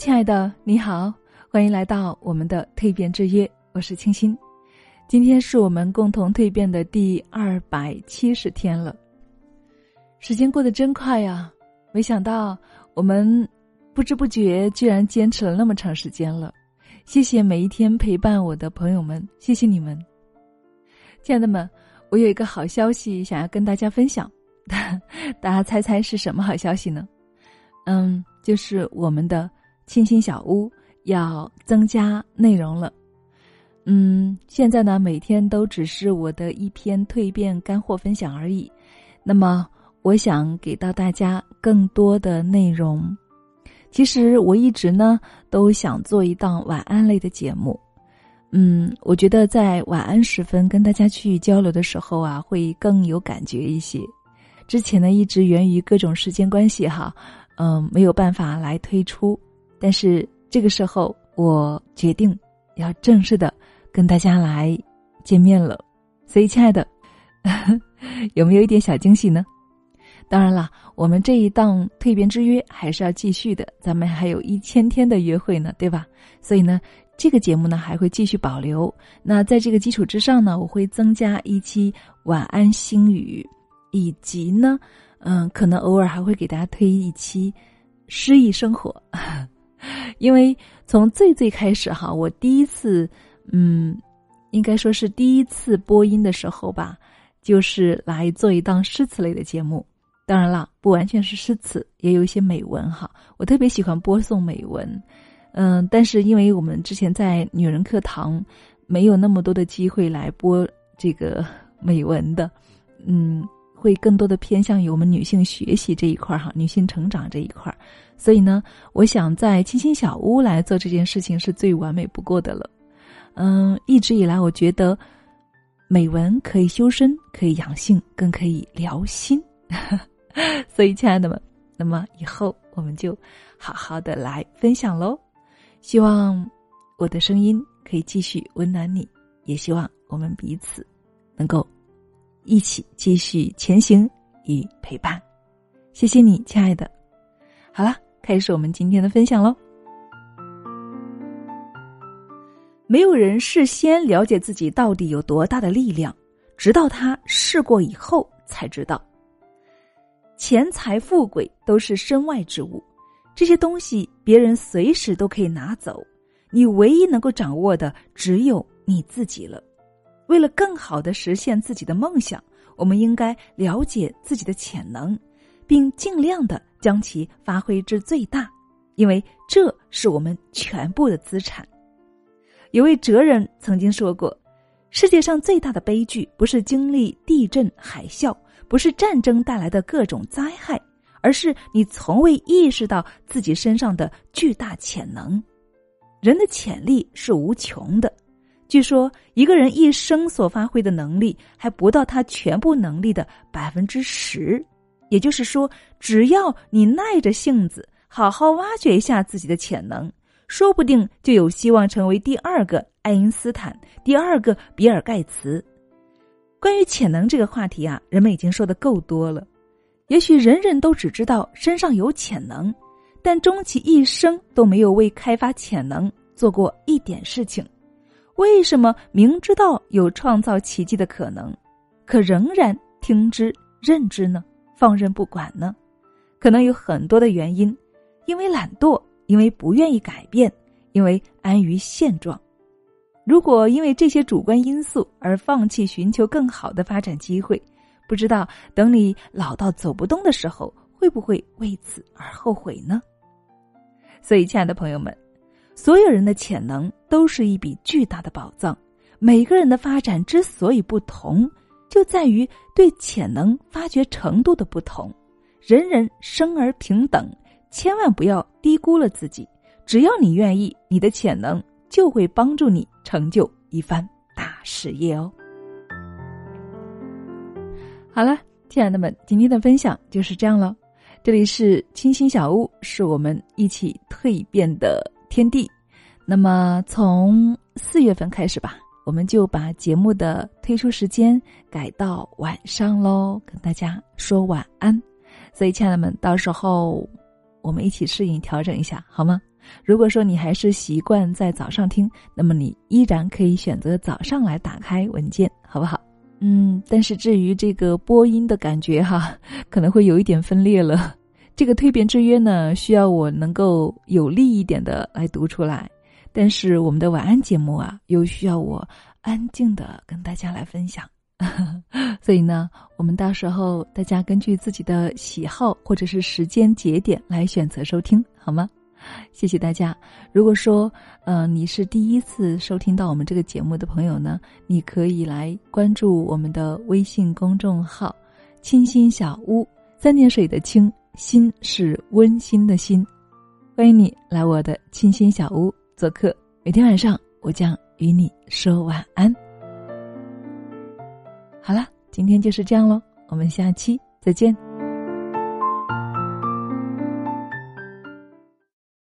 亲爱的，你好，欢迎来到我们的蜕变之约，我是清新。今天是我们共同蜕变的第二百七十天了，时间过得真快呀！没想到我们不知不觉居然坚持了那么长时间了。谢谢每一天陪伴我的朋友们，谢谢你们，亲爱的们，我有一个好消息想要跟大家分享，大家猜猜是什么好消息呢？嗯，就是我们的。清新小屋要增加内容了，嗯，现在呢每天都只是我的一篇蜕变干货分享而已。那么，我想给到大家更多的内容。其实我一直呢都想做一档晚安类的节目，嗯，我觉得在晚安时分跟大家去交流的时候啊，会更有感觉一些。之前呢一直源于各种时间关系哈，嗯，没有办法来推出。但是这个时候，我决定要正式的跟大家来见面了。所以，亲爱的，有没有一点小惊喜呢？当然了，我们这一档蜕变之约还是要继续的，咱们还有一千天的约会呢，对吧？所以呢，这个节目呢还会继续保留。那在这个基础之上呢，我会增加一期晚安星语，以及呢，嗯，可能偶尔还会给大家推一期诗意生活。因为从最最开始哈，我第一次，嗯，应该说是第一次播音的时候吧，就是来做一档诗词类的节目。当然了，不完全是诗词，也有一些美文哈。我特别喜欢播送美文，嗯，但是因为我们之前在女人课堂没有那么多的机会来播这个美文的，嗯。会更多的偏向于我们女性学习这一块儿哈，女性成长这一块儿，所以呢，我想在清新小屋来做这件事情是最完美不过的了。嗯，一直以来我觉得美文可以修身，可以养性，更可以疗心。所以，亲爱的们，那么以后我们就好好的来分享喽。希望我的声音可以继续温暖你，也希望我们彼此能够。一起继续前行与陪伴，谢谢你，亲爱的。好了，开始我们今天的分享喽。没有人事先了解自己到底有多大的力量，直到他试过以后才知道。钱财富贵都是身外之物，这些东西别人随时都可以拿走，你唯一能够掌握的只有你自己了。为了更好的实现自己的梦想，我们应该了解自己的潜能，并尽量的将其发挥至最大，因为这是我们全部的资产。有位哲人曾经说过：“世界上最大的悲剧，不是经历地震、海啸，不是战争带来的各种灾害，而是你从未意识到自己身上的巨大潜能。人的潜力是无穷的。”据说，一个人一生所发挥的能力还不到他全部能力的百分之十。也就是说，只要你耐着性子，好好挖掘一下自己的潜能，说不定就有希望成为第二个爱因斯坦，第二个比尔盖茨。关于潜能这个话题啊，人们已经说的够多了。也许人人都只知道身上有潜能，但终其一生都没有为开发潜能做过一点事情。为什么明知道有创造奇迹的可能，可仍然听之任之呢？放任不管呢？可能有很多的原因，因为懒惰，因为不愿意改变，因为安于现状。如果因为这些主观因素而放弃寻求更好的发展机会，不知道等你老到走不动的时候，会不会为此而后悔呢？所以，亲爱的朋友们。所有人的潜能都是一笔巨大的宝藏，每个人的发展之所以不同，就在于对潜能发掘程度的不同。人人生而平等，千万不要低估了自己。只要你愿意，你的潜能就会帮助你成就一番大事业哦。好了，亲爱的们，今天的分享就是这样了。这里是清新小屋，是我们一起蜕变的。天地，那么从四月份开始吧，我们就把节目的推出时间改到晚上喽，跟大家说晚安。所以，亲爱的们，到时候我们一起适应调整一下，好吗？如果说你还是习惯在早上听，那么你依然可以选择早上来打开文件，好不好？嗯，但是至于这个播音的感觉哈，可能会有一点分裂了。这个蜕变之约呢，需要我能够有力一点的来读出来，但是我们的晚安节目啊，又需要我安静的跟大家来分享。所以呢，我们到时候大家根据自己的喜好或者是时间节点来选择收听，好吗？谢谢大家。如果说，呃，你是第一次收听到我们这个节目的朋友呢，你可以来关注我们的微信公众号“清新小屋”，三点水的“清”心是温馨的“心”。欢迎你来我的清新小屋做客，每天晚上我将与你说晚安。好了，今天就是这样喽，我们下期再见。